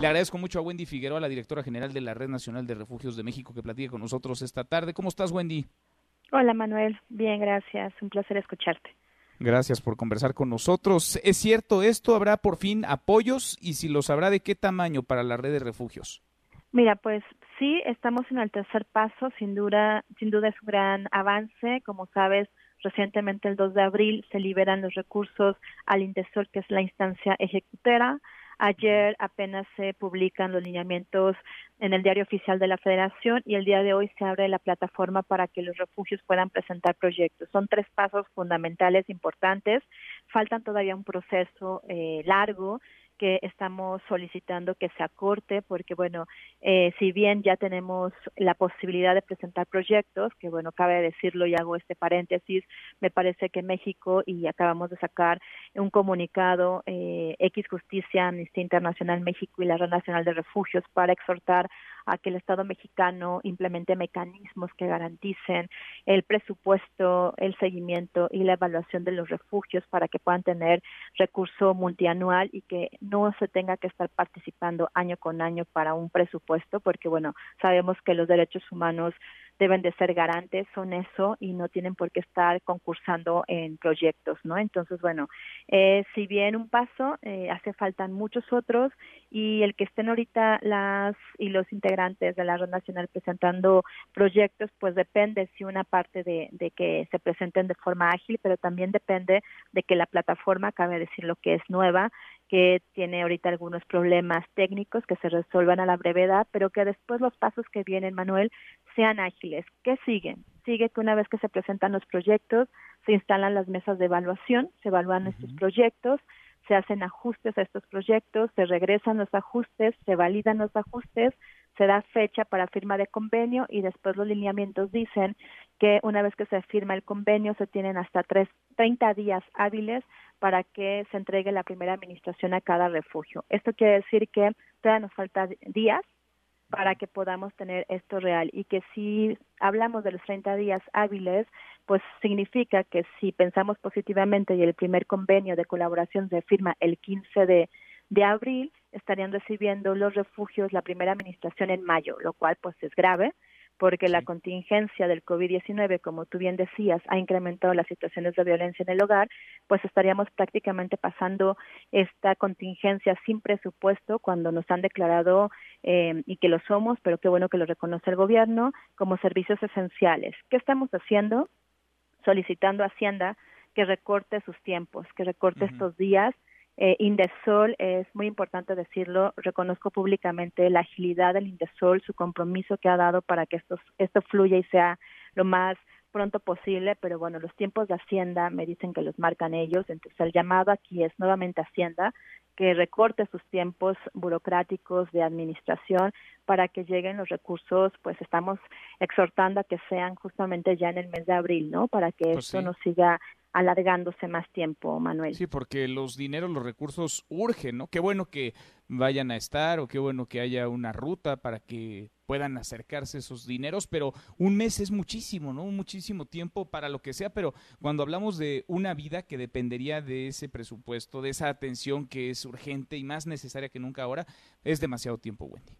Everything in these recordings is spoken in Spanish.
Le agradezco mucho a Wendy Figueroa, la directora general de la Red Nacional de Refugios de México, que platique con nosotros esta tarde. ¿Cómo estás, Wendy? Hola, Manuel. Bien, gracias. Un placer escucharte. Gracias por conversar con nosotros. ¿Es cierto esto? ¿Habrá por fin apoyos? Y si los habrá, ¿de qué tamaño para la red de refugios? Mira, pues sí, estamos en el tercer paso. Sin duda, sin duda es un gran avance. Como sabes, recientemente el 2 de abril se liberan los recursos al Indesol, que es la instancia ejecutera. Ayer apenas se publican los lineamientos en el diario oficial de la Federación y el día de hoy se abre la plataforma para que los refugios puedan presentar proyectos. Son tres pasos fundamentales importantes. Faltan todavía un proceso eh, largo que estamos solicitando que se acorte porque bueno eh, si bien ya tenemos la posibilidad de presentar proyectos que bueno cabe decirlo y hago este paréntesis me parece que México y acabamos de sacar un comunicado eh, X Justicia Amnistía Internacional México y la Red Nacional de Refugios para exhortar a que el Estado mexicano implemente mecanismos que garanticen el presupuesto, el seguimiento y la evaluación de los refugios para que puedan tener recurso multianual y que no se tenga que estar participando año con año para un presupuesto, porque bueno, sabemos que los derechos humanos deben de ser garantes, son eso y no tienen por qué estar concursando en proyectos, ¿no? Entonces, bueno, eh, si bien un paso, eh, hace falta muchos otros y el que estén ahorita las y los integrantes de la Red Nacional presentando proyectos, pues depende si una parte de, de que se presenten de forma ágil, pero también depende de que la plataforma, cabe decir lo que es nueva, que tiene ahorita algunos problemas técnicos que se resuelvan a la brevedad, pero que después los pasos que vienen, Manuel, sean ágiles. ¿Qué siguen? Sigue que una vez que se presentan los proyectos, se instalan las mesas de evaluación, se evalúan estos proyectos, se hacen ajustes a estos proyectos, se regresan los ajustes, se validan los ajustes, se da fecha para firma de convenio y después los lineamientos dicen que una vez que se firma el convenio se tienen hasta tres, 30 días hábiles para que se entregue la primera administración a cada refugio. Esto quiere decir que todavía nos falta días para que podamos tener esto real. Y que si hablamos de los 30 días hábiles, pues significa que si pensamos positivamente y el primer convenio de colaboración se firma el 15 de, de abril, estarían recibiendo los refugios la primera administración en mayo, lo cual pues es grave porque la contingencia del COVID-19, como tú bien decías, ha incrementado las situaciones de violencia en el hogar, pues estaríamos prácticamente pasando esta contingencia sin presupuesto cuando nos han declarado, eh, y que lo somos, pero qué bueno que lo reconoce el gobierno, como servicios esenciales. ¿Qué estamos haciendo? Solicitando a Hacienda que recorte sus tiempos, que recorte estos días eh, Indesol, es muy importante decirlo, reconozco públicamente la agilidad del Indesol, su compromiso que ha dado para que esto, esto fluya y sea lo más pronto posible, pero bueno, los tiempos de Hacienda me dicen que los marcan ellos, entonces el llamado aquí es nuevamente Hacienda que recorte sus tiempos burocráticos de administración para que lleguen los recursos, pues estamos exhortando a que sean justamente ya en el mes de abril, ¿no? Para que Pues esto sí. no siga alargándose más tiempo, Manuel. Sí, porque los dineros, los recursos urgen, ¿no? Qué bueno que vayan a estar o qué bueno que haya una ruta para que puedan acercarse esos dineros, pero un mes es muchísimo, ¿no? Muchísimo tiempo para lo que sea, pero cuando hablamos de una vida que dependería de ese presupuesto, de esa atención que es urgente y más necesaria que nunca ahora, es demasiado tiempo, Wendy.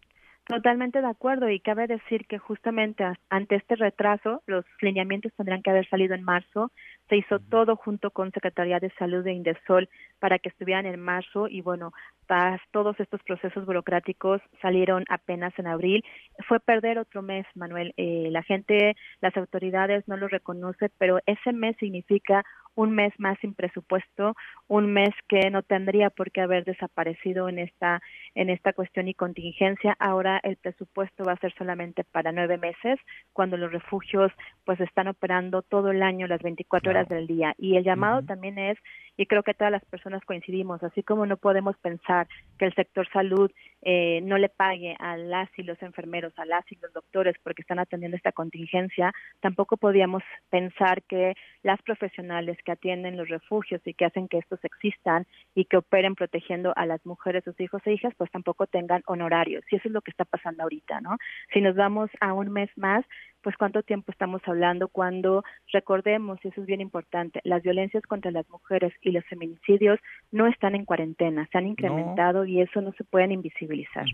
Totalmente de acuerdo y cabe decir que justamente ante este retraso los lineamientos tendrán que haber salido en marzo. Se hizo todo junto con Secretaría de Salud de Indesol para que estuvieran en marzo y bueno, tras todos estos procesos burocráticos salieron apenas en abril. Fue perder otro mes, Manuel. Eh, la gente, las autoridades no lo reconocen, pero ese mes significa un mes más sin presupuesto, un mes que no tendría por qué haber desaparecido en esta en esta cuestión y contingencia. Ahora el presupuesto va a ser solamente para nueve meses, cuando los refugios pues están operando todo el año, las 24 horas del día. Y el llamado también es, y creo que todas las personas coincidimos, así como no podemos pensar que el sector salud eh, no le pague a las y los enfermeros, a las y los doctores porque están atendiendo esta contingencia, tampoco podíamos pensar que las profesionales que atienden los refugios y que hacen que estos existan y que operen protegiendo a las mujeres, sus hijos e hijas, pues tampoco tengan honorarios. Y eso es lo que está pasando ahorita, ¿no? Si nos vamos a un mes más, pues cuánto tiempo estamos hablando cuando recordemos, y eso es bien importante, las violencias contra las mujeres y los feminicidios no están en cuarentena, se han incrementado y eso no se pueden invisibilizar.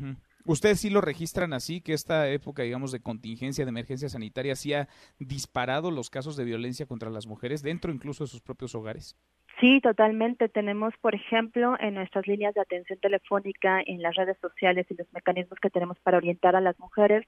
¿Ustedes sí lo registran así, que esta época, digamos, de contingencia, de emergencia sanitaria, sí ha disparado los casos de violencia contra las mujeres dentro incluso de sus propios hogares? Sí, totalmente. Tenemos, por ejemplo, en nuestras líneas de atención telefónica, en las redes sociales y los mecanismos que tenemos para orientar a las mujeres,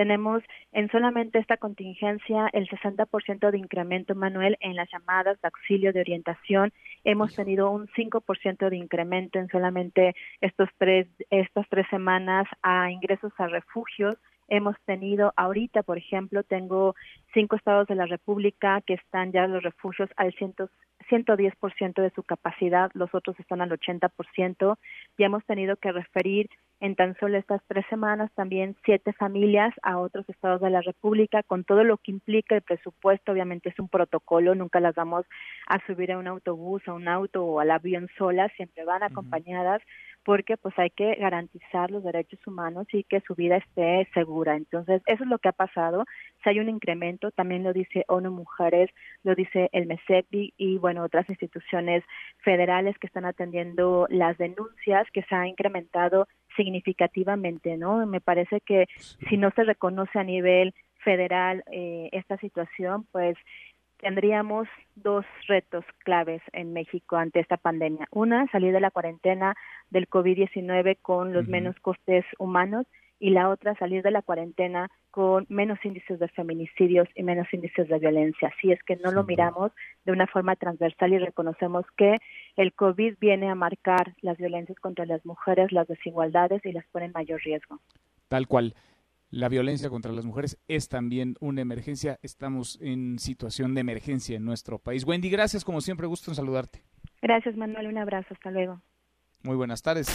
tenemos en solamente esta contingencia el 60% de incremento, Manuel, en las llamadas de auxilio de orientación. Hemos tenido un 5% de incremento en solamente estos tres, estas tres semanas a ingresos a refugios hemos tenido ahorita, por ejemplo, tengo cinco estados de la República que están ya los refugios al 110% de su capacidad, los otros están al 80%. Ya hemos tenido que referir en tan solo estas tres semanas también siete familias a otros estados de la República, con todo lo que implica el presupuesto. Obviamente es un protocolo, nunca las vamos a subir a un autobús, a un auto o al avión solas, siempre van acompañadas porque pues hay que garantizar los derechos humanos y que su vida esté segura. Entonces, eso es lo que ha pasado. Si hay un incremento, también lo dice ONU Mujeres, lo dice el MESEPI y bueno, otras instituciones federales que están atendiendo las denuncias que se ha incrementado significativamente, ¿no? Me parece que si no se reconoce a nivel federal eh, esta situación, pues tendríamos dos retos claves en México ante esta pandemia. Una, salir de la cuarentena del COVID-19 con los menos costes humanos y la otra, salir de la cuarentena con menos índices de feminicidios y menos índices de violencia. Si es que no lo miramos de una forma transversal y reconocemos que el COVID viene a marcar las violencias contra las mujeres, las desigualdades y las pone en mayor riesgo. Tal cual la violencia contra las mujeres es también una emergencia. Estamos en situación de emergencia en nuestro país. Wendy, gracias, como siempre, gusto en saludarte. Gracias, Manuel, un abrazo, hasta luego. Muy buenas tardes.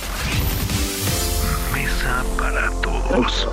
Para todos.